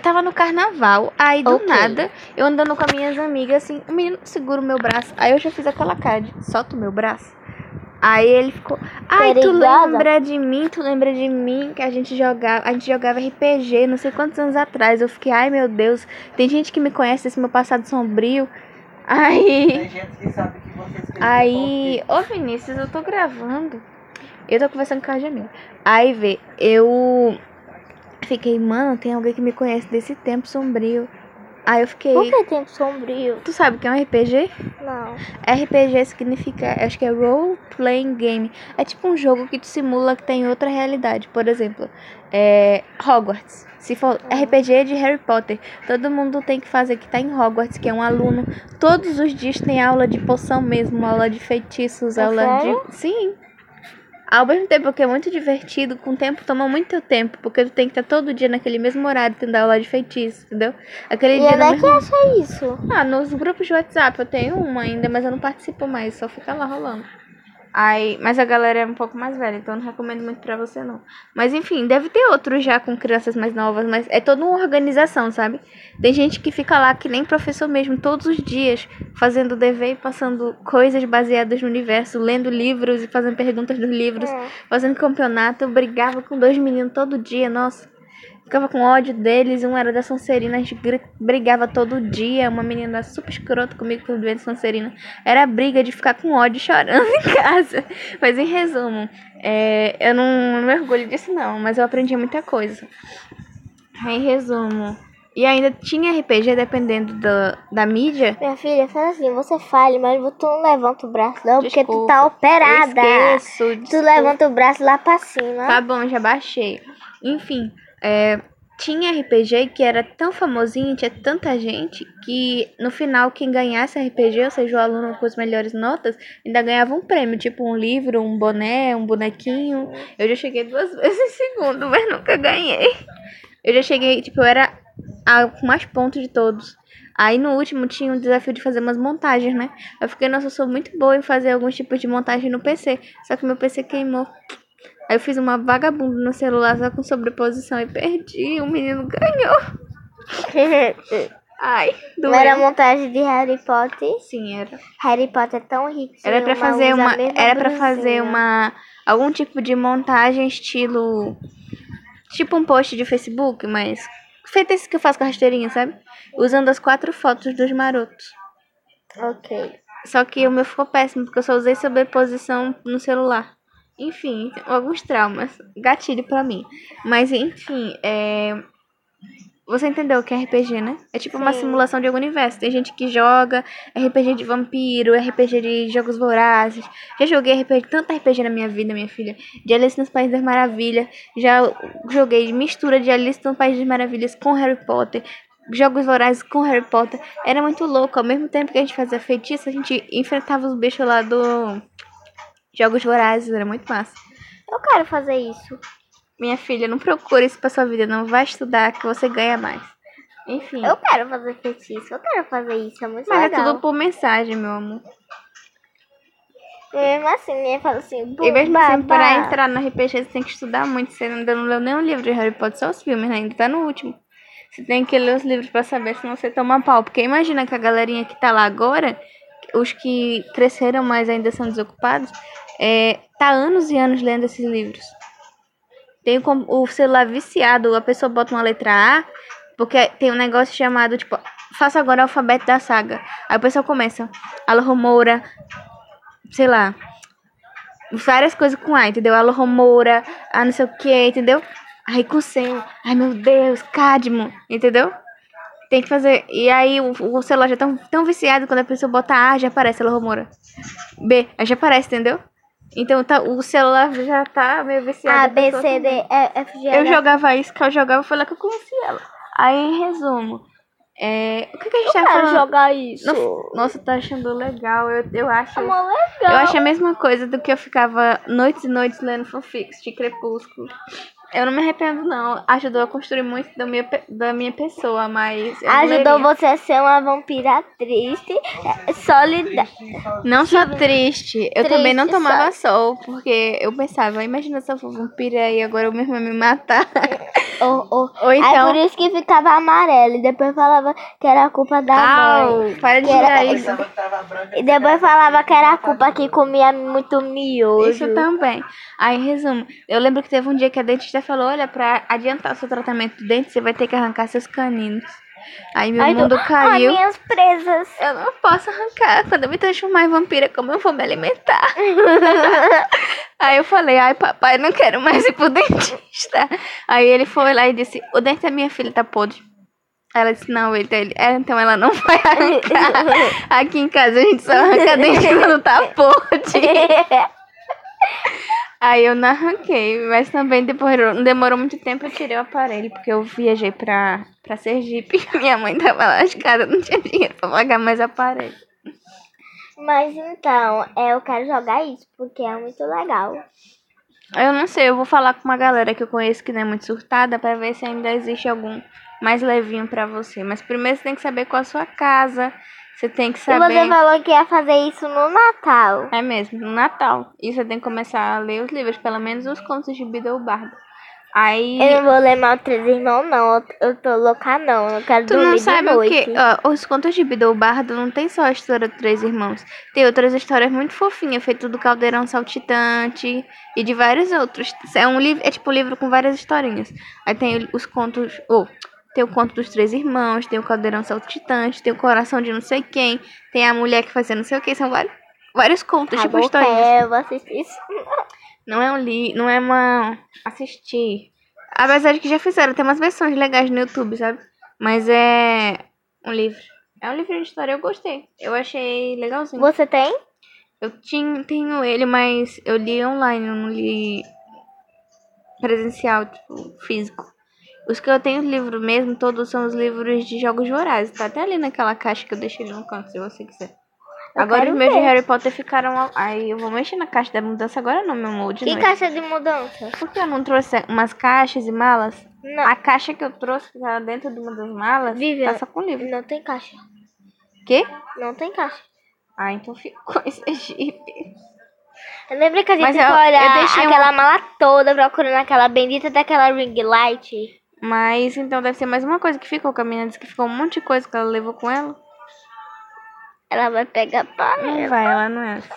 Eu tava no carnaval, aí do Ok. nada, eu andando com as minhas amigas, assim, o menino segura o meu braço. Aí eu já fiz aquela cara de, solta o meu braço. Aí ele ficou, ai, tu Perigosa. lembra de mim, tu lembra de mim, que a gente jogava, a gente jogava RPG, não sei quantos anos atrás. Eu fiquei, ai meu Deus, tem gente que me conhece desse meu passado sombrio. Aí, Tem gente que sabe que você escreveu aí, ô Vinícius, eu tô gravando. Eu tô conversando com a Jamila. Aí vê, eu fiquei, mano, tem alguém que me conhece desse tempo sombrio. Aí eu fiquei, Por que tempo sombrio? tu sabe o que é um RPG? Não. RPG significa, acho que é Role Playing Game. É tipo um jogo que te simula que tem outra realidade. Por exemplo, é Hogwarts. Se for RPG de Harry Potter, todo mundo tem que fazer que tá em Hogwarts, que é um aluno. Todos os dias tem aula de poção mesmo, aula de feitiços, É aula sério? de. Sim. Ao mesmo tempo que é muito divertido, com o tempo toma muito tempo, porque tu tem que estar todo dia naquele mesmo horário tendo aula de feitiço, entendeu? Aquele E dia onde é que mesmo- acha isso? ah, nos grupos de WhatsApp eu tenho uma ainda, mas eu não participo mais, só fica lá rolando. Aí, mas a galera é um pouco mais velha, então eu não recomendo muito pra você não. Mas enfim, deve ter outros já com crianças mais novas, mas é toda uma organização, sabe? Tem gente que fica lá que nem professor mesmo, todos os dias, fazendo dever e passando coisas baseadas no universo, lendo livros e fazendo perguntas dos livros, É. fazendo campeonato. Eu brigava com dois meninos todo dia, nossa. Ficava com ódio deles, um era da Sonserina, a gente brigava todo dia, uma menina super escrota comigo que eu de Sonserina. Era briga de ficar com ódio chorando em casa. Mas em resumo, é, eu não, não me orgulho disso não, mas eu aprendi muita coisa. Em resumo. E ainda tinha RPG dependendo da, da mídia. Minha filha, fala assim, você fale, mas tu não levanta o braço não, porque tu Desculpa, tá operada. Eu esqueço, Tu desculpa. levanta o braço lá pra cima. Tá bom, já baixei. Enfim, é, tinha RPG que era tão famosinho, tinha tanta gente, que no final quem ganhasse RPG, ou seja, o aluno com as melhores notas, ainda ganhava um prêmio, tipo um livro, um boné, um bonequinho. Eu já cheguei duas vezes em segundo, mas nunca ganhei. Eu já cheguei, tipo, eu era a com mais pontos de todos. Aí no último tinha um desafio de fazer umas montagens, né? Eu fiquei, nossa, eu sou muito boa em fazer alguns tipos de montagem no PC. Só que meu PC queimou. Aí eu fiz uma vagabunda no celular só com sobreposição e perdi. O menino ganhou. Ai, Não era doeu. montagem de Harry Potter. Sim, era. Harry Potter é tão rico. Era pra uma fazer uma, era para fazer uma algum tipo de montagem estilo tipo um post de Facebook, mas feito esse que eu faço com a rasteirinha, sabe? Usando as quatro fotos dos marotos. Ok. Só que o meu ficou péssimo, porque eu só usei sobreposição no celular. Enfim, alguns traumas. Gatilho pra mim. Mas, enfim, é... Você entendeu o que é RPG, né? É tipo uma Sim. simulação de algum universo. Tem gente que joga RPG de vampiro, RPG de jogos vorazes. Já joguei RPG, tanto RPG na minha vida, minha filha. De Alice nos Países das Maravilhas. Já joguei mistura de Alice nos Países das Maravilhas com Harry Potter. Jogos vorazes com Harry Potter. Era muito louco. Ao mesmo tempo que a gente fazia feitiço, a gente enfrentava os bichos lá do Jogos Vorazes. Era muito massa. Eu quero fazer isso. Minha filha, não procura isso pra sua vida. Não vai estudar que você ganha mais. Enfim. Eu quero fazer feitiço. Eu quero fazer isso. É muito Mas é legal. tudo por mensagem, meu amor. E mesmo assim, ele fala assim, E mesmo "Bum, assim, babá". pra entrar no RPG, você tem que estudar muito. Você ainda não leu nenhum livro de Harry Potter, só os filmes, né? Ainda tá no último. Você tem que ler os livros pra saber, senão você toma pau. Porque imagina que a galerinha que tá lá agora, os que cresceram, mas ainda são desocupados, é, tá anos e anos lendo esses livros. Tem o celular viciado, a pessoa bota uma letra A, porque tem um negócio chamado, tipo, faça agora o alfabeto da saga. Aí o pessoal começa, Alohomora, sei lá, várias coisas com A, entendeu? Alohomora, a não sei o que, entendeu? Aí com C, ai meu Deus, Cadmo, entendeu? Tem que fazer. E aí o, o celular já é tão, tão viciado quando a pessoa bota A, já aparece Alohomora. B, aí já aparece, entendeu? Então tá, o celular já tá meio viciado. A, B, C, D, também. E, F, G, Eu jogava isso, que eu jogava, foi lá que eu conheci ela. Aí, em resumo, é, o que, que a gente Eu tá quero falando? jogar isso. Nossa, nossa, tá achando legal. Eu, eu acho. É mó Eu legal. acho a mesma coisa do que eu ficava noites e noites lendo fanfics de Crepúsculo. Eu não me arrependo, não. Ajudou a construir muito da minha, da minha pessoa, mas. Ajudou leria. você a ser uma vampira triste, é, sólida. Não só triste. Eu também não Triste, tomava sol, porque eu pensava, imagina se eu for vampira e agora o meu irmão me matar. Ou, ou, Ou Aí então. por isso que ficava amarelo. E depois falava que era culpa da mãe. Au, para de Que era- tirar isso. E depois falava que era culpa que comia muito miojo. Isso também. Aí, resumo. Eu lembro que teve um dia que a dentista falou: olha, pra adiantar o seu tratamento do dente, você vai ter que arrancar seus caninos. Aí meu tu, mundo "Ah, caiu. minhas presas. Eu não posso arrancar. Quando eu me transformar em vampira, como eu vou me alimentar? Aí eu falei, ai papai, não quero mais ir pro dentista. Aí ele foi lá e disse, o dente da minha filha tá podre. Ela disse, não, ele, tá- ele é, então ela não vai arrancar. Aqui em casa a gente só arranca dente quando tá podre. Aí eu não arranquei, mas também depois não demorou muito tempo eu tirei o aparelho, porque eu viajei pra, pra Sergipe. Minha mãe tava lascada, não tinha dinheiro pra pagar mais aparelho. Mas então, é, eu quero jogar isso, porque é muito legal. Eu não sei, eu vou falar com uma galera que eu conheço que não é muito surtada pra ver se ainda existe algum mais levinho pra você. Mas primeiro você tem que saber qual a sua casa. Você tem que E saber. você falou que ia fazer isso no Natal. É mesmo, no Natal. E você tem que começar a ler os livros, pelo menos os contos de Bida Bardo. Aí. Eu não vou ler mal Três Irmãos, não. Eu, tô louca, não. Eu quero Tu dormir não de sabe o noite. que? Ó, os contos de Bidou Bardo não tem só a história de três irmãos. Tem outras histórias muito fofinhas, feito do Caldeirão Saltitante e de vários outros. É um livro, é tipo um livro com várias historinhas. Aí tem os contos, ou tem o conto dos três irmãos, tem o Caldeirão Saltitante, tem o Coração de não sei quem, tem a mulher que fazia não sei o que, são vários, vários contos, Tá tipo historinhas. é, eu vou assistir isso. Não é um li, não é uma assistir. Apesar de que já fizeram, tem umas versões legais no YouTube, sabe? Mas é um livro. É um livro de história, eu gostei. Eu achei legalzinho. Você tem? Eu tinha, tenho ele, mas eu li online, eu não li presencial, tipo, físico. Os que eu tenho livro mesmo, todos são os livros de jogos vorazes. Tá até ali naquela caixa que eu deixei no canto, se você quiser. Eu agora os meus de ver. Harry Potter ficaram. Aí eu vou mexer na caixa da mudança agora não, meu molde. Que não. caixa de mudança? Por que eu não trouxe umas caixas e malas? Não, A caixa que eu trouxe que tá dentro de uma das malas Vivian. tá só com livro. não tem caixa. Quê? Não tem caixa. Ah, então ficou esse Jeep. Lembra que a gente Mas foi eu- olhar eu deixei aquela mala toda procurando aquela bendita daquela ring light? Mas então deve ser mais uma coisa que ficou com a menina. Disse que ficou um monte de coisa que ela levou com ela. Ela vai pegar pra Não ela. vai, ela não é assim.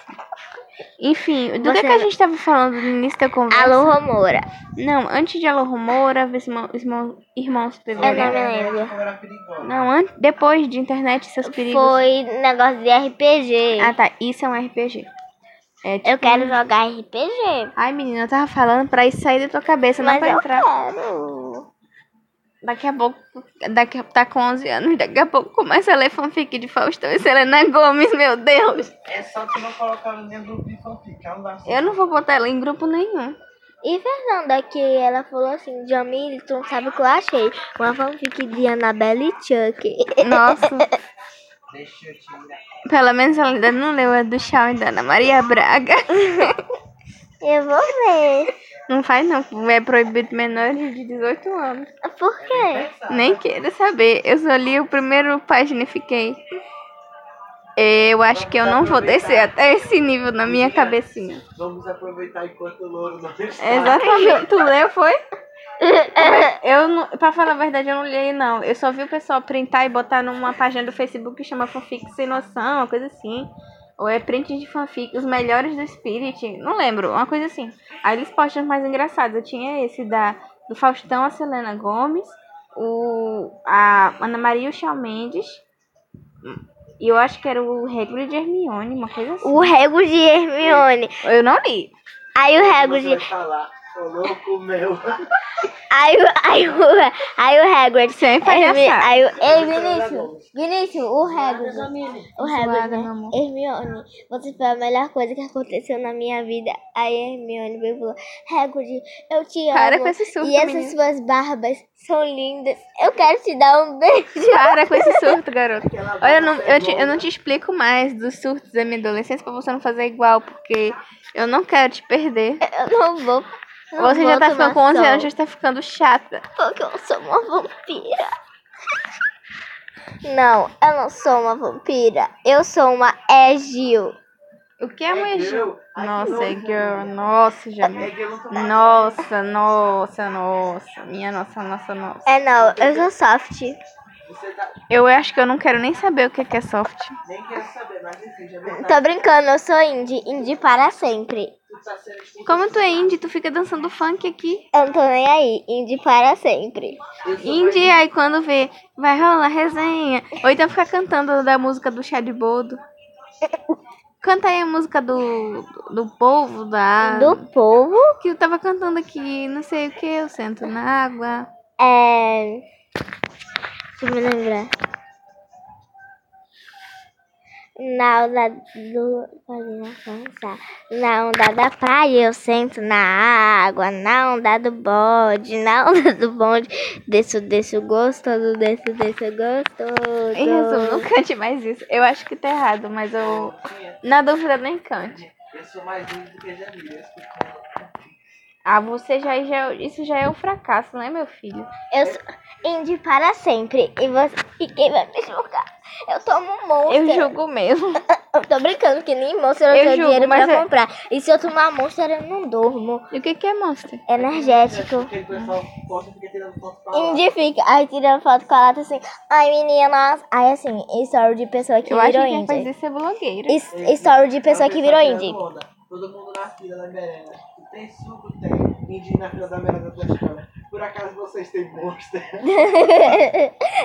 Enfim, do Você que, que a não- gente tava falando no início da conversa? Alô, Romora. Não, antes de Alô Rumora, ver se irmão, irmão, irmãos Eu não lembro. Não, an depois de internet, seus perigos. Foi negócio de RPG. Ah, tá. Isso é um RPG. É, tipo, Eu quero jogar RPG. Ai, menina, eu tava falando pra isso sair da tua cabeça, não Mas pra eu entrar. quero. Daqui a pouco, daqui a, tá com 11 anos, daqui a pouco começa a ler fanfic de Faustão e Selena Gomes, meu Deus. É só tu não colocar ela do grupo de fanfic. Não vai Eu não vou botar ela em grupo nenhum. E Fernanda, que ela falou assim, Jamile, tu não sabe o que eu achei. Uma fanfic de Annabelle e Chuck. Nossa, Deixa eu tirar. pelo menos ela ainda não leu a do Shawn e da Ana Maria Braga. Eu vou ver. Não faz não, é proibido menores de 18 anos. Por quê? Nem quero saber, eu só li o primeiro página e fiquei... Eu acho que eu não vou descer até esse nível na minha cabecinha. Vamos aproveitar enquanto o louro não está. Exatamente. Tu leu, foi? Eu não, pra falar a verdade, eu não li não. Eu só vi o pessoal printar e botar numa página do Facebook que chama Fanfic Sem Noção, uma coisa assim. Ou é print de fanfic, os melhores do Spirit, não lembro, uma coisa assim. Aí eles postam os mais engraçados. Eu tinha esse da do Faustão, a Selena Gomes, o a Ana Maria o Shawn Mendes. E eu acho que era o Hagrid de Hermione, uma coisa assim. O Rego de Hermione. Eu não li. Aí o Rego de... ô louco meu. Aí, o- aí, aí o Hagrid. Sem palhaçada. Hermi- Aí o, ei, Vinícius. Vinícius, o Hagrid. O Hagrid. amor. Hermione, você foi a melhor coisa que aconteceu na minha vida. Aí Hermione veio e falou: Hagrid, eu te amo. Para com esse surto, E essas menina. suas barbas são lindas. Eu quero te dar um beijo. Para com esse surto, garoto. Olha, eu não, eu, te, eu não te explico mais dos surtos da minha adolescência pra você não fazer igual, porque eu não quero te perder. Eu não vou. Você Não já tá ficando com tomar 11 sol, anos, já está ficando chata. Porque eu sou uma vampira. Não, eu não sou uma vampira. Eu sou uma Egil. O que é Nossa, é girl. Nossa, É eu não tô mais- Nossa, nossa, nossa. Minha nossa, nossa, nossa. É não, eu sou soft. Você tá... Eu acho que eu não quero nem saber o que que é soft. Nem quero saber, mas enfim, já Tô brincando, eu sou indie. Indie para sempre. Como tu é indie, tu fica dançando funk aqui. Eu não tô nem aí. Indie para sempre. Indie, aí quando vê, vai rolar resenha. Ou então ficar cantando da música do Chá de Boldo. Canta aí a música do, do povo, da. Do povo Que eu tava cantando aqui, não sei o que, eu sento na água. é. Deixa eu me lembrar. Na onda do. Na onda da praia eu sento na água. Na onda do bode. Na onda do bonde. Desço, desço gostoso. Desço, desço gostoso. Em resumo, não cante mais isso. Eu acho que tá errado, mas eu. Na dúvida, nem cante. Eu sou mais lindo do que Jamila. Eu Ah, você já, já. Isso já é um fracasso, né, meu filho? Eu sou indie para sempre. E, você, e quem vai me julgar? Eu tomo um monster. Eu julgo mesmo. Eu tô brincando que nem monster eu, Eu tenho julgo, dinheiro pra é- comprar. E se eu tomar monster, eu não durmo. E o que, que é monster? Energético. E fica tirando foto pra lá. Indie fica, aí tirando foto com a lata assim. Ai, meninas. Aí assim, story de pessoa que Eu acho que virou quem faz indie. isso é blogueira. Is- Story de pessoa que virou Tirando indie. onda. Todo mundo na fila da merenda. Tem suco, tem. Indie na fila da merenda da escola. Por acaso vocês têm monster?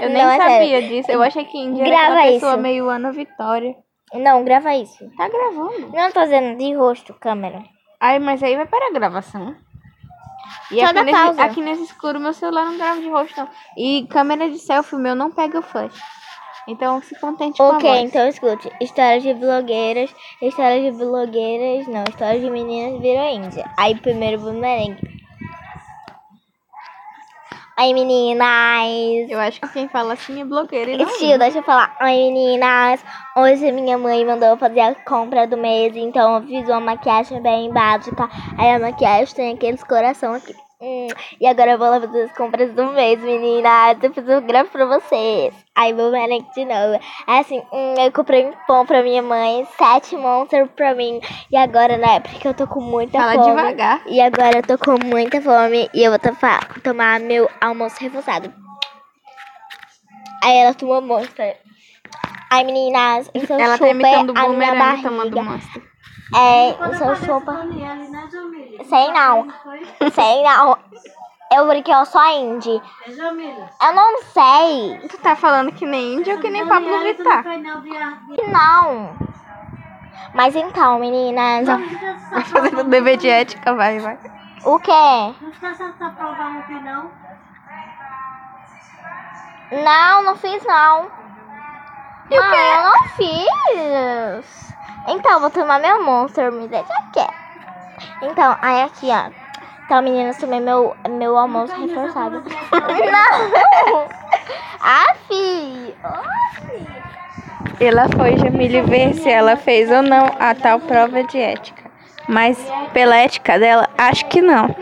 Eu nem Não, é sabia sério. disso. Eu achei que Índia era aquela pessoa isso. meio Ana Vitória. Não, grava isso. Tá gravando. Não tô dizendo de rosto, câmera. Ai, mas aí vai para a gravação. E Só aqui nesse, pausa. aqui nesse escuro meu celular não grava de rosto, não. E câmera de selfie meu não pega flash. Então se contente com a Ok, então escute. Histórias de blogueiras. Histórias de blogueiras. Não, histórias de meninas virou índia. Aí primeiro bumerangue. Aí meninas. Eu acho que quem fala assim é blogueira e não Estilo, deixa eu falar. Oi meninas, hoje minha mãe mandou fazer a compra do mês, então eu fiz uma maquiagem bem básica. Aí a maquiagem tem aqueles coração aqui. Hum, e agora eu vou lá fazer as compras do mês, meninas. Eu fiz um grafo pra vocês. Aí vou merengue de novo. Aí assim, hum, eu comprei um pão pra minha mãe, sete monstros pra mim. E agora, né, porque eu tô com muita Fala fome. devagar. E agora eu tô com muita fome e eu vou tomar meu almoço reforçado. Aí ela tomou monster. Ai, meninas, então Ela tá chupa imitando o a minha tomando barriga. monster. É, então chupa. Sei não. Sei não. Eu porque eu sou indie. Eu não sei. Tu tá falando que nem índia ou que nem Pablo Vittar? Não. Mas então, meninas. Vai fazer o dever de ética, vai, vai. O quê? Não, não fiz não. E o quê? eu não fiz. Então, vou tomar meu monster, me deixa quieto. Então, aí aqui, ó. Então, meninas, tomei meu, meu almoço reforçado. não! Ah, fi! Ela foi, Jamile, ver se ela fez ou não a tal prova de ética. Mas pela ética dela, acho que não.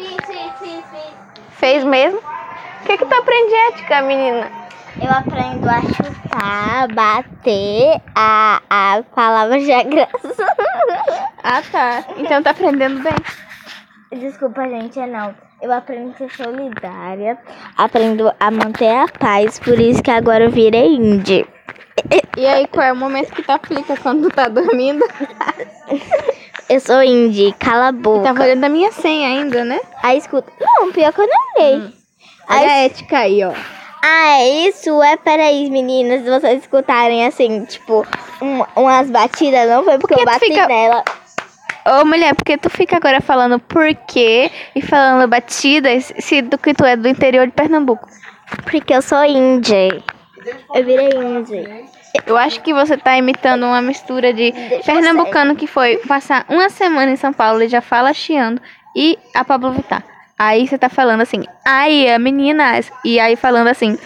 Fez mesmo? O que que tu aprende ética, menina? Eu aprendo a chutar, bater, a, a palavra de graça. Ah, tá. Então tá aprendendo bem. Desculpa, gente, é não. Eu aprendo a ser solidária, aprendo a manter a paz, por isso que agora eu virei indie. E aí, qual é o momento que tu aplica quando tu tá dormindo? Eu sou indie, cala a boca. Tava olhando a minha senha ainda, né? Aí escuta. Não, pior que eu não olhei. Olha a ética aí, ó. Ah, isso é, peraí, meninas, se vocês escutarem assim, tipo, um- umas batidas, não foi porque Por que eu bati fica- nela. Ô, mulher, porque tu fica agora falando porquê e falando batidas se do que tu é do interior de Pernambuco? Porque eu sou indie. Eu virei indie. Eu acho que você tá imitando uma mistura de eu pernambucano que foi passar uma semana em São Paulo e já fala chiando e a Pablo Vittar. Aí você tá falando assim, ai, é, meninas. E aí falando assim,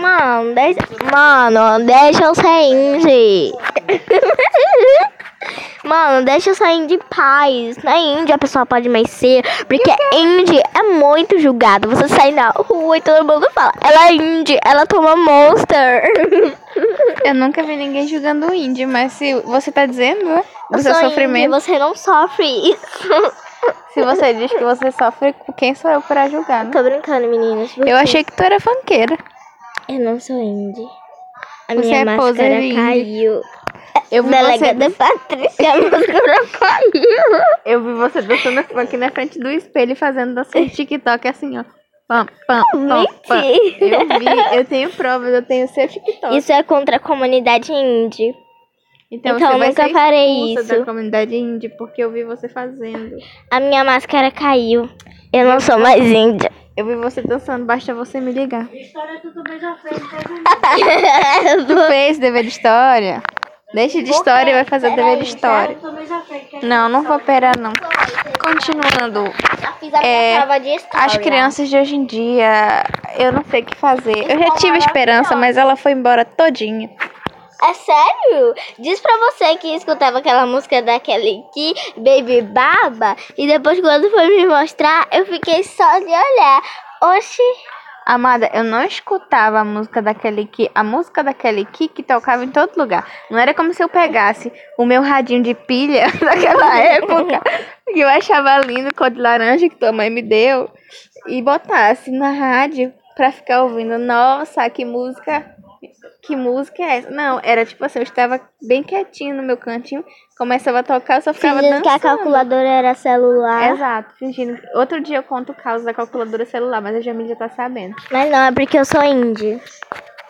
Mano, deixa, mano, deixa eu ser indie. Mano, deixa eu sair de paz. Na Índia a pessoa pode mais ser. Porque Índia é muito julgada. Você sai na rua e todo mundo fala. Ela é Índia, ela toma monster. Eu nunca vi ninguém julgando o índio, mas se você tá dizendo, né? Do seu sofrimento. índia, você não sofre isso. Se você diz que você sofre, quem sou eu pra julgar, né? Tô brincando, meninas. Eu achei que tu era funkeira. Eu não sou indie. A Você minha é máscara indie. caiu. Eu vi, Delegada você, Patrícia, a máscara caiu. eu vi você dançando aqui na frente do espelho, fazendo dança de TikTok assim, ó. Pam, pam, pam, pam. Eu vi, eu tenho provas, eu tenho seu TikTok. Isso é contra a comunidade indie. Então então você eu nunca farei isso. da comunidade indie, porque eu vi você fazendo. A minha máscara caiu. Eu não sou mais índia. Eu vi você dançando, basta você me ligar. Tu fez dever de história? Deixa de história e vai fazer dever de história. Não, não vou operar não. Continuando. Já fiz a minha É, prova de história. As crianças de hoje em dia, eu não sei o que fazer. Eu já tive esperança, mas ela foi embora todinha. É sério? Diz pra você que escutava aquela música daquele que Baby Baba e depois quando foi me mostrar, eu fiquei só de olhar. Oxi, Amada, eu não escutava a música daquele que a música daquele que que tocava em todo lugar. Não era como se eu pegasse o meu radinho de pilha daquela época que eu achava lindo, cor de laranja que tua mãe me deu e botasse na rádio pra ficar ouvindo. Nossa, que música que música é essa? Não, era tipo assim, eu estava bem quietinho no meu cantinho, começava a tocar, eu só ficava fingindo que a dançando. calculadora era celular. Exato, fingindo. Outro dia eu conto o caso da calculadora celular, mas a Jamila já tá sabendo. Mas não, é porque eu sou indie.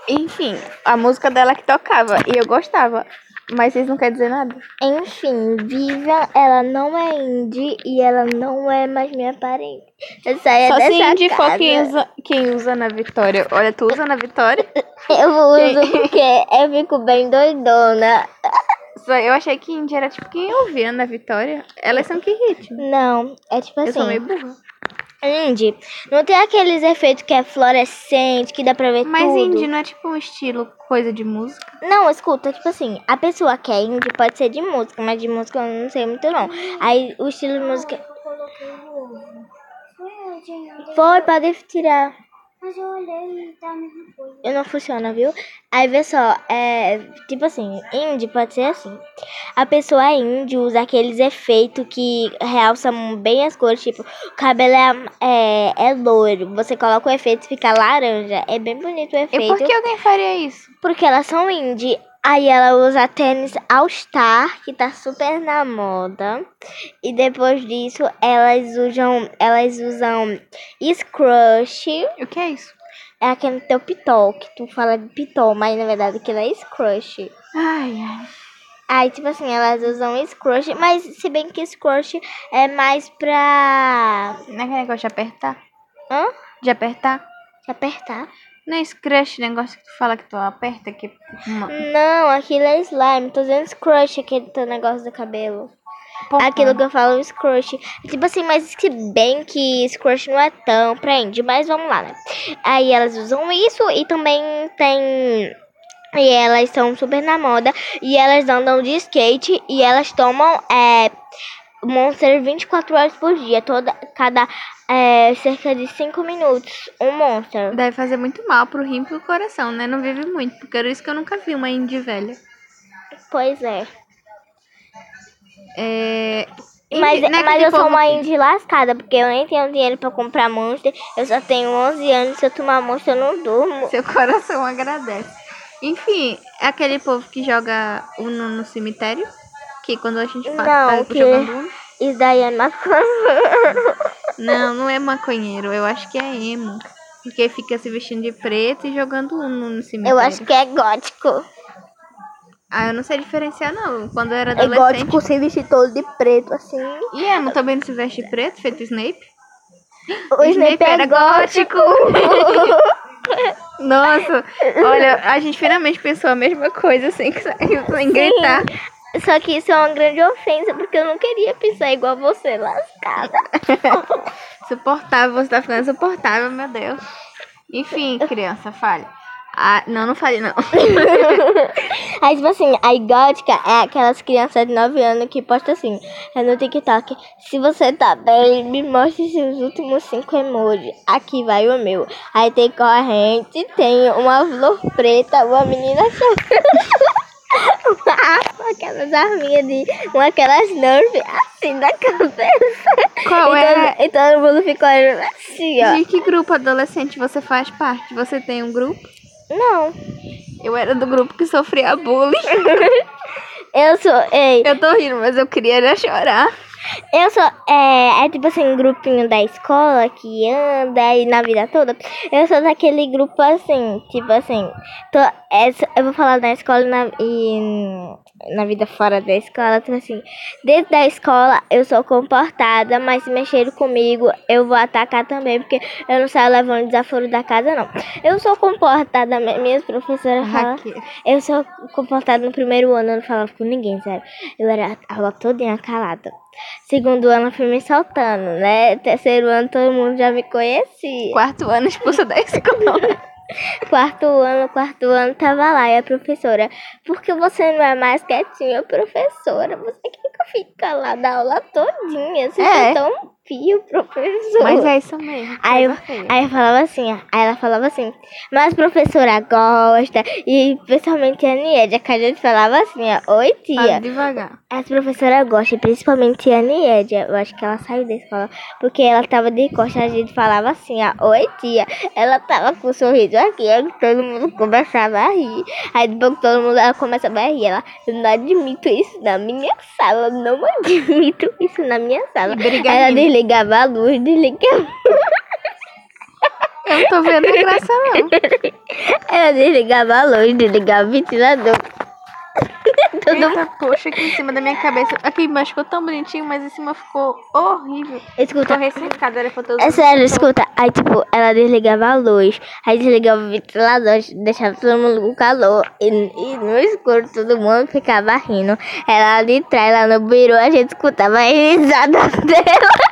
Enfim, a música dela que tocava e eu gostava, mas vocês não querem dizer nada. Enfim, Vivian, ela não é indie e ela não é mais minha parente. Eu saia Só se dessa indie for casa. quem usa, quem usa na Vitória. Olha, tu usa na Vitória? Eu uso porque eu fico bem doidona. Eu achei que indie era tipo quem ouvia na Vitória. Elas são que ritmo. Não, é tipo Eu sou assim. meio burra. Indie, não tem aqueles efeitos que é fluorescente, que dá pra ver Mas tudo. indie não é tipo um estilo, coisa de música. Não, escuta, tipo assim, a pessoa que é indie pode ser de música, mas de música eu não sei muito não. Aí o estilo de música. Foi, pode tirar. Mas eu olhei e tá a mesma coisa. E não funciona, viu? Aí vê só, é. Tipo assim, indie pode ser assim. A pessoa é indie, usa aqueles efeitos que realçam bem as cores. Tipo, o cabelo é, é, é loiro. Você coloca o efeito e fica laranja. É bem bonito o E efeito. por que alguém faria isso? Porque elas são indie. Aí ela usa tênis All Star, que tá super na moda. E depois disso, elas usam, elas usam Scrush. O que é isso? É aquele teu pitol, que tu fala de pitol, mas na verdade aquilo é Scrush. Ai, ai. Aí, tipo assim, elas usam Scrush, mas se bem que Scrush é mais pra... Não é aquele negócio de apertar? Hã? De apertar? Apertar. Não é crush, negócio que tu fala que tu aperta, que... uma- Não, aquilo é slime. Tô dizendo Scrush, aquele teu negócio do cabelo. Porra. Aquilo que eu falo, Scrush. Tipo assim, mas se bem que Scrush não é tão pra indie, mas vamos lá, né? Aí elas usam isso e também tem. E elas são super na moda. E elas andam de skate e elas tomam é, Monster 24 horas por dia. Toda, cada é, cerca de 5 minutos. Um Monster. Deve fazer muito mal pro rim e pro coração, né? Não vive muito, porque era isso que eu nunca vi uma indie velha. Pois é. É... Mas, é mas eu sou uma indie lascada, porque eu nem tenho dinheiro pra comprar Monster. Eu só tenho 11 anos. Se eu tomar Monster, eu não durmo. Seu coração agradece. Enfim, é aquele povo que joga Uno no cemitério. Que quando a gente faz, Não, faz que- jogando Uno. Isso daí é maconha. Não, não é maconheiro. Eu acho que é emo. Porque fica se vestindo de preto e jogando Uno no cemitério. Eu acho que é gótico. Ah, eu não sei diferenciar, não. Quando eu era É adolescente. gótico sem vestir todo de preto, assim. E emo também não se veste de preto, feito Snape? O Snape é gótico. Nossa, olha, a gente finalmente pensou a mesma coisa sem, sem gritar. Só que isso é uma grande ofensa, porque eu não queria pensar igual você, lascada. Suportável, você tá ficando insuportável, meu Deus. Enfim, criança, fale. Ah, não, não falei não. Aí, tipo assim, a gótica é aquelas crianças de 9 anos que postam assim, é no TikTok. Se você tá bem, me mostre seus últimos 5 emojis. Aqui vai o meu. Aí tem corrente, tem uma flor preta, uma menina chorando. aquelas arminhas de. Com aquelas nerves assim na cabeça. Qual e, é? todo, e todo mundo ficou olhando assim, ó. De que grupo adolescente você faz parte? Você tem um grupo? Não. Eu era do grupo que sofria bullying. Eu sou. Ei, Eu tô rindo, mas eu queria chorar. Eu sou, é, é tipo assim, um grupinho da escola que anda aí na vida toda. Eu sou daquele grupo assim, tipo assim, tô, essa, eu vou falar na escola e na, e na vida fora da escola, tipo assim, dentro da escola eu sou comportada, mas se mexerem comigo eu vou atacar também, porque eu não saio levando desaforo da casa, não. Eu sou comportada, mi- minhas professoras falam. Eu sou comportada no primeiro ano, eu não falava com ninguém, sério. Eu era a aula todinha calada. Segundo ano eu fui me soltando, né? Terceiro ano todo mundo já me conhecia. Quarto ano expulsa da escola. Quarto ano, quarto ano tava lá e a professora. Por que você não é mais quietinha, professora? Você que fica lá da aula todinha. Você É. é tão fio, professor. Mas é isso mesmo. Aí eu, aí eu falava assim, aí ela falava assim, mas professora gosta, e principalmente a Niédia, que a gente falava assim, ó, oi Fala tia. devagar. As professoras gostam, principalmente a Niédia, eu acho que ela saiu da escola, porque ela tava de costas, a gente falava assim, ó, oi tia. Ela tava com um sorriso aqui, aí todo mundo começava a rir, aí depois todo mundo ela começava a rir, ela, eu não admito isso na minha sala, não admito isso na minha sala. Briga Aí ela desligava a luz, desligava Eu não tô vendo a graça, não. Ela desligava a luz, desligava o ventilador. Todo Eita, poxa, aqui em cima da minha cabeça. Aqui embaixo ficou tão bonitinho, mas em cima ficou horrível. Escuta, recém-ficada, ele faltou é sério, escuta. Aí, tipo, ela desligava a luz, aí desligava o ventilador, deixava todo mundo com calor. E, e no escuro todo mundo ficava rindo. Ela ali atrás, lá no bureau, a gente escutava a risada dela.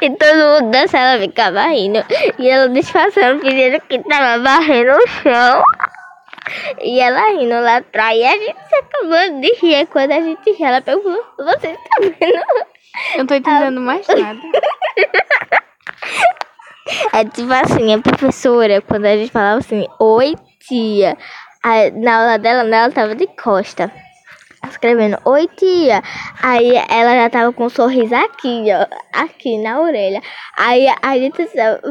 E todo mundo da sala ficava rindo. E ela disfarçando, fingindo que tava varrendo o chão. E ela rindo lá atrás. E a gente se acabando de rir. Quando a gente ri, ela perguntou: Você tá vendo? Eu não tô entendendo mais nada. É tipo assim, a professora, quando a gente falava assim, oi tia, aí, na aula dela, ela tava de costa. Escrevendo, oi tia. Aí ela já tava com um sorriso aqui, ó. Aqui na orelha. Aí a gente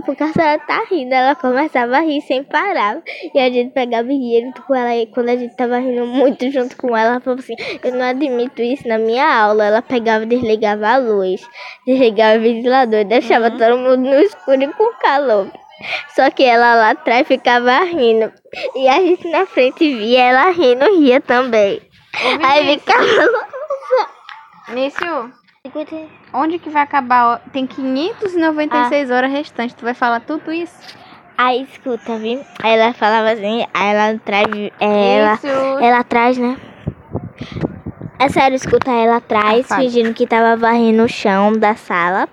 porque a senhora tá rindo, ela começava a rir sem parar. E a gente pegava e ria junto com ela. E quando a gente tava rindo muito junto com ela, ela falou assim, eu não admito isso na minha aula. Ela pegava e desligava a luz, desligava o ventilador, deixava todo mundo no escuro e com calor. Só que ela lá atrás ficava rindo. E a gente na frente via ela rindo, ria também. Aí ficava. Nício, onde que vai acabar? Tem 596 horas restantes. Tu vai falar tudo isso? Aí escuta, viu? Aí ela falava assim, aí ela atrás. é, Ela, ela atrás, né? É sério, escuta ela atrás, Ah, fingindo que tava varrendo o chão da sala.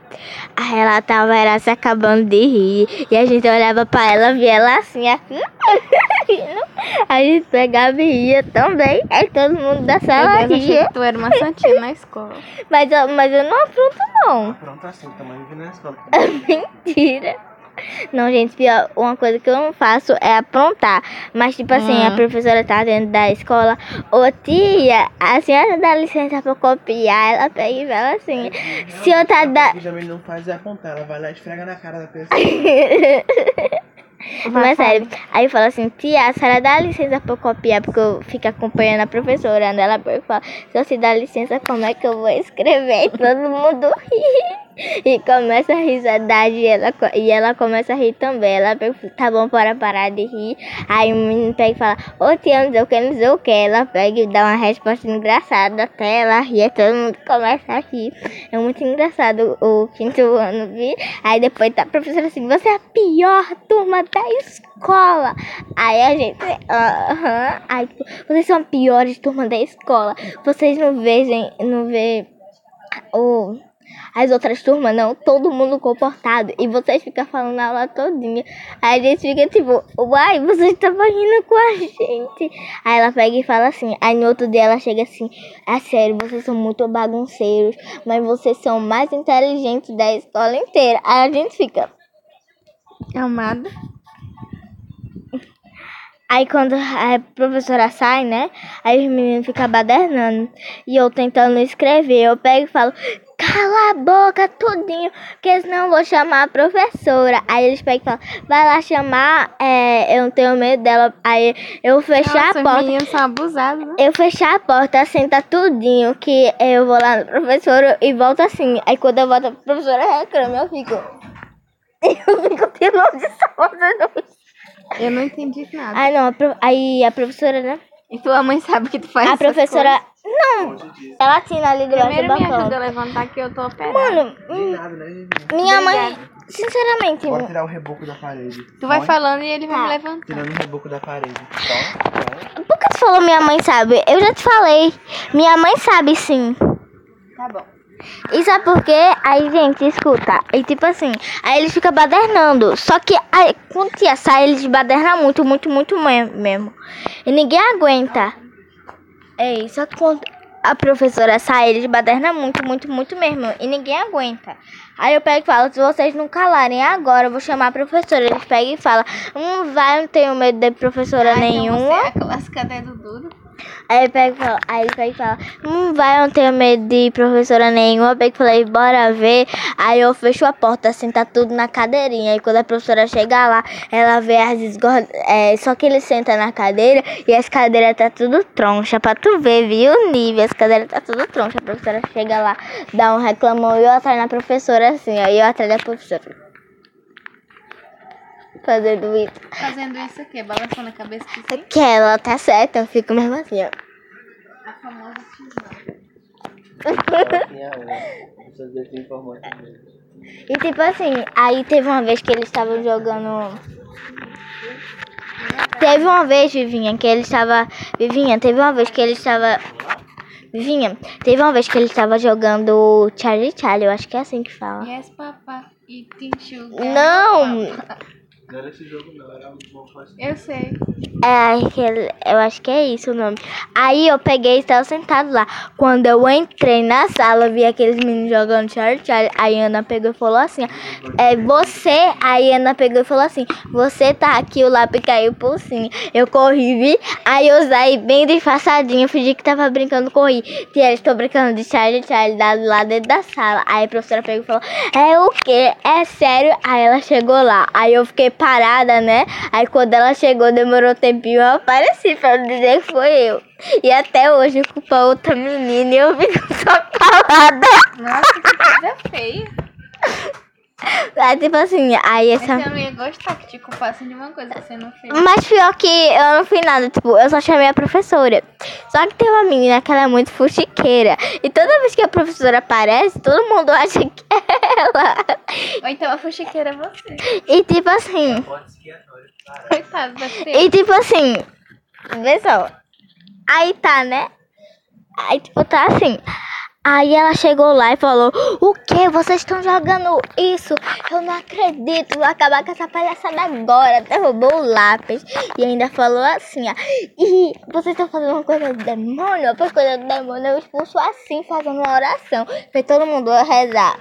Aí ela tava era, se acabando de rir. E a gente olhava pra ela, via ela assim, assim. rindo. a gente pegava e ria também. Aí todo mundo da sala Deus, achei ria. que tu era uma santinha na escola. Mas eu, mas eu não apronto, não. Pronto, assim, também vindo na escola. Mentira. Não, gente, pior, uma coisa que eu não faço é aprontar. Mas, tipo assim, a Hum. professora tá dentro da escola. Ô tia, a senhora dá licença pra copiar. Ela pega e fala assim. Se eu tá da. O que também não faz é apontar, ela vai lá e esfrega na cara da pessoa. Mas sério, aí fala assim, tia, a senhora dá licença pra eu copiar, porque eu fico acompanhando a professora, né? Ela e fala, se você dá licença, como é que eu vou escrever? E todo mundo ri. E começa a risadagem e ela, e ela começa a rir também. Ela pega, tá bom, para parar de rir. Aí o menino pega e fala, ô não sei o que, não sei o que. Ela pega e dá uma resposta engraçada até ela rir, todo mundo começa a rir. É muito engraçado o, quinto ano, viu? Aí depois tá a professora assim, você é a pior turma da escola. Aí a gente, aham. Aí tipo, vocês são a piores turma da escola. Vocês não veem, não vê o As outras turmas não, todo mundo comportado. E vocês ficam falando a aula todinha. Aí a gente fica tipo, uai, vocês estavam rindo com a gente. Aí ela pega e fala assim. Aí no outro dia ela chega assim, é sério, vocês são muito bagunceiros, mas vocês são mais inteligentes da escola inteira. Aí a gente fica. Amada. Aí quando a professora sai, né? Aí os meninos ficam badernando. E eu tentando escrever. Eu pego e falo, cala a boca tudinho, porque senão eu vou chamar a professora. Aí eles pegam e falam, vai lá chamar, é, eu não tenho medo dela. Aí eu fechar Nossa, a os porta. meninos são abusados, né? Eu fechar a porta, senta tudinho, que eu vou lá no professor e volto assim. Aí quando eu volto, a professora reclama, eu fico. Eu fico de sala. Eu não entendi nada. Ai não, a aí a professora, né? E tua mãe sabe que tu faz A professora. coisas? Não, ela assina ali do Primeiro me ajuda balcão. a levantar que eu tô operada. Mano, hum, nada, né, minha mãe. Sinceramente, Bora tirar o reboco da parede. Tu vai falando e ele vai Tá. me levantar. Tirando o reboco da parede. Só. por que tu falou minha mãe sabe? Eu já te falei. Minha mãe sabe sim. Tá bom. E sabe por quê? Aí, gente, escuta. E tipo assim, aí eles ficam badernando. Só que aí, quando tia sai, eles badernam muito, muito, muito me- mesmo. E ninguém aguenta. Ei, só que quando a professora sai, eles badernam muito, muito, muito mesmo. E ninguém aguenta. Aí eu pego e falo, se vocês não calarem agora, eu vou chamar a professora. Eles pegam e falam, hum, vai, não tenho medo de professora nenhuma. Então você é a clássica dedo duro. Aí ele pega e fala, aí ele pega e fala, hum, vai, eu não tenho medo de professora nenhuma. Eu pego e falei, bora ver. Aí eu fecho a porta, senta tudo na cadeirinha. Aí quando a professora chega lá, ela vê as esgordas. É, só que ele senta na cadeira e as cadeiras tá tudo troncha. Pra tu ver, viu, o nível. As cadeiras tá tudo troncha. A professora chega lá, dá um reclamão e eu atrás na professora assim, aí eu atrás da professora. Fazendo isso. Fazendo isso aqui, balançando a cabeça que sim. Que ela tá certa, eu fico mesmo assim, ó. A famosa. E tipo assim, aí teve uma vez que eles estavam jogando. Teve uma vez, Vivinha, que ele estava. Vivinha, teve uma vez que ele estava. Vivinha, teve uma vez que ele estava jogando Charlie Charlie, eu acho que é assim que fala. Yes, sugar. Não! Não era esse jogo, não. Era um bom. Eu sei. É, aquele- eu acho que é isso o nome. Aí eu peguei e estava sentado lá. Quando eu entrei na sala, vi aqueles meninos jogando Charlie Charlie. Aí a Ana pegou e falou assim: ó, É você. Aí a Ana pegou e falou assim: Você tá aqui, o lápis caiu por cima. Eu corri, vi. Aí eu saí bem disfarçadinho, fingi que tava brincando, corri. Tia, estou brincando de Charlie Charlie lá, lá dentro da sala. Aí a professora pegou e falou: É o quê? É sério? Aí ela chegou lá. Aí eu fiquei parada, né? Aí quando ela chegou, demorou um tempinho, eu apareci pra dizer que foi eu. E até hoje culpa outra menina e eu fico só calada. Nossa, que coisa feia. Aí, tipo assim, aí essa. Mas eu não ia gostar que te culpassem de uma coisa que você não fez. Mas pior que eu não fiz nada, tipo, eu só chamei a professora. Só que tem uma menina que ela é muito fuxiqueira. E toda vez que a professora aparece, todo mundo acha que é ela. Ou então a fuxiqueira é você. E tipo assim. Coitado da. E tipo assim, vê só. Aí tá, né? Aí tipo, tá assim. Aí ela chegou lá e falou: O que? Vocês estão jogando isso? Eu não acredito. Vou acabar com essa palhaçada agora. Derrubou o lápis. E ainda falou assim: ó, E vocês estão fazendo uma coisa do demônio? Por coisa do demônio, eu expulso assim, fazendo uma oração. Fez todo mundo rezar.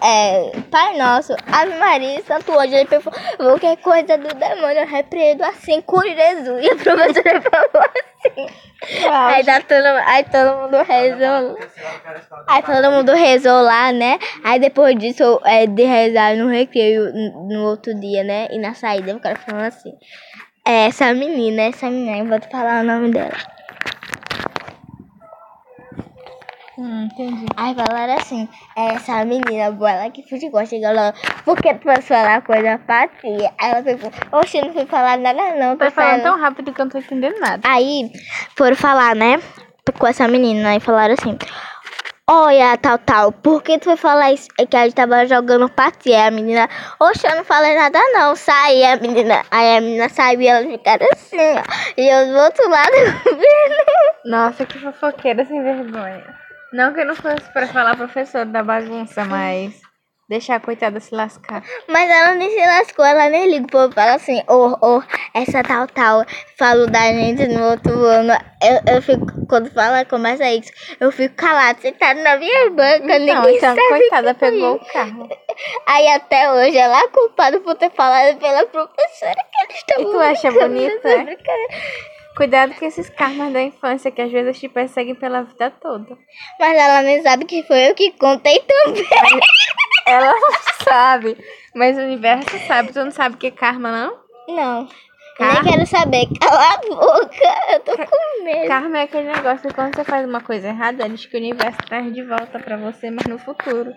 É, Pai Nosso, Ave Maria, Santo Anjo. Ele falou: Qualquer coisa do demônio, eu repreendo assim com Jesus. E a professora falou assim. Aí, tá todo, aí todo mundo rezou. Aí todo mundo rezou lá, né? Aí depois disso, é, de rezar no recreio no, no outro dia, né? E na saída, o cara falando assim. É, essa menina, essa menina, eu vou te falar o nome dela. Hum, entendi. Aí falaram assim, é, essa menina boa, ela que futebol, chegou lá, por que tu vai falar coisa pra tia? Aí ela pegou, oxe, eu não fui falar nada não, tô Tá falando tão rápido que eu não tô entendendo nada. Aí foram falar, né? Com essa menina. E falaram assim: Olha, tal, tal, por que tu foi falar isso? É que a gente tava jogando partida. Aí a menina, oxe, eu não falei nada não. Sai, a menina. Aí a menina saiu e elas ficaram assim, ó. E eu do outro lado vendo. Nossa, que fofoqueira sem vergonha. Não que eu não fosse pra falar professor da bagunça, mas deixar a coitada se lascar. Mas ela nem se lascou, ela nem liga. O povo fala assim, ô, ô, essa tal, tal, falou da gente no outro ano. Eu, eu fico, quando fala, começa isso, eu fico calado, sentado na minha banca, Então, ninguém então sabe coitada pegou o carro. Aí até hoje ela é culpada por ter falado pela professora que eles estão E tu acha brincando Cuidado com esses karmas da infância, que às vezes te perseguem pela vida toda. Mas ela nem sabe que foi eu que contei também. Ela não sabe, mas o universo sabe. Tu não sabe o que é karma, não? Não. Karma? Nem quero saber. Cala a boca. Eu tô com medo. Karma é aquele negócio que quando você faz uma coisa errada, diz que o universo traz de volta pra você, mas no futuro.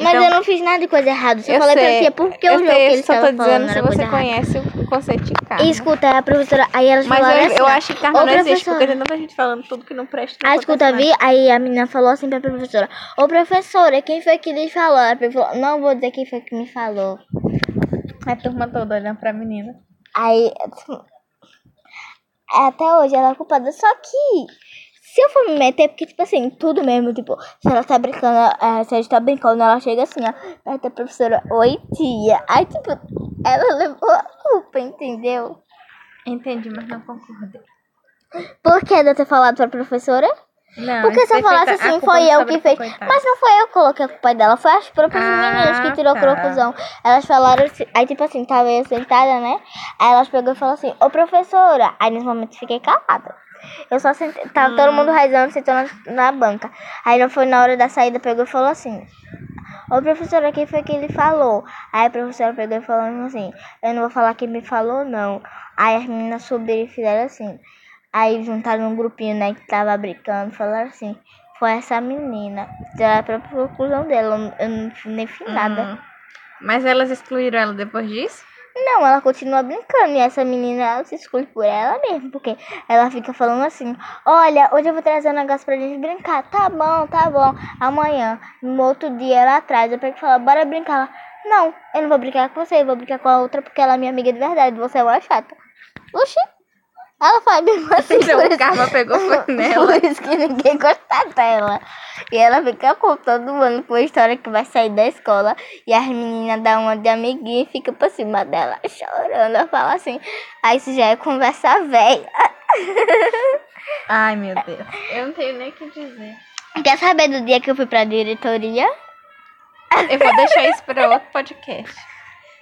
Mas Então, eu não fiz nada de coisa errada. Só eu falei sei, pra ti porque eu o jogo sei, que eu eles só tô estavam falando dizendo se você errada. conhece o, o conceito de karma. E escuta, a professora, aí elas Mas falaram eu, assim, eu ó, acho que karma "Ô, não existe, professora." porque tem tanta gente falando tudo que não presta. não acontece escuta, vi? Aí a menina falou assim pra professora: Ô professora, quem foi que lhe falou? A professora falou: Não vou dizer quem foi que me falou. A turma toda olhando pra menina. Aí. Até hoje ela é culpada. Só que. Se eu for me meter, porque, tipo assim, tudo mesmo, tipo, se ela tá brincando, é, se a gente tá brincando, ela chega assim, ó, perto da professora, oi tia. Aí, tipo, ela levou a culpa, entendeu? Entendi, mas não concordei. Por que de eu ter falado pra professora? Não, Porque se eu falasse assim, foi eu que fez. coitada. Mas não foi eu que coloquei a culpa dela, foi as próprias Ah, meninas que tirou tá. conclusão. Elas falaram assim, aí tipo assim, tava eu sentada, né? Aí elas pegou e falou assim, ô professora. Aí nesse momento fiquei calada. Eu só sentei, tava Hum. todo mundo rezando, sentou na, na banca. Aí não foi na hora da saída, pegou e falou assim. Ô professora, quem foi que ele falou? Aí a professora pegou e falou assim, eu não vou falar quem me falou, não. Aí as meninas subiram e fizeram assim. Aí juntaram um grupinho, né, que tava brincando, falaram assim, foi essa menina. Já a própria conclusão dela, eu não- eu nem fiz nada. Hum. Mas elas excluíram ela depois disso? Não, ela continua brincando e essa menina, ela se exclui por ela mesmo, porque ela fica falando assim, olha, hoje eu vou trazer um negócio pra gente brincar. Tá bom, tá bom. Amanhã, no outro dia, ela traz, eu pego e falo, bora brincar. Ela, não, eu não vou brincar com você, eu vou brincar com a outra porque ela é minha amiga de verdade, você é uma chata. Oxi, ela faz mesmo assim. Então o isso- karma pegou foi nela. Por isso que ninguém gosta dela. E ela fica contando ano com a história que vai sair da escola. E as meninas dão uma de amiguinha e fica por cima dela chorando. Ela fala assim, aí isso já é conversa velha. Ai, meu Deus. Eu não tenho nem o que dizer. Quer saber do dia que eu fui pra diretoria? Eu vou deixar isso para outro podcast.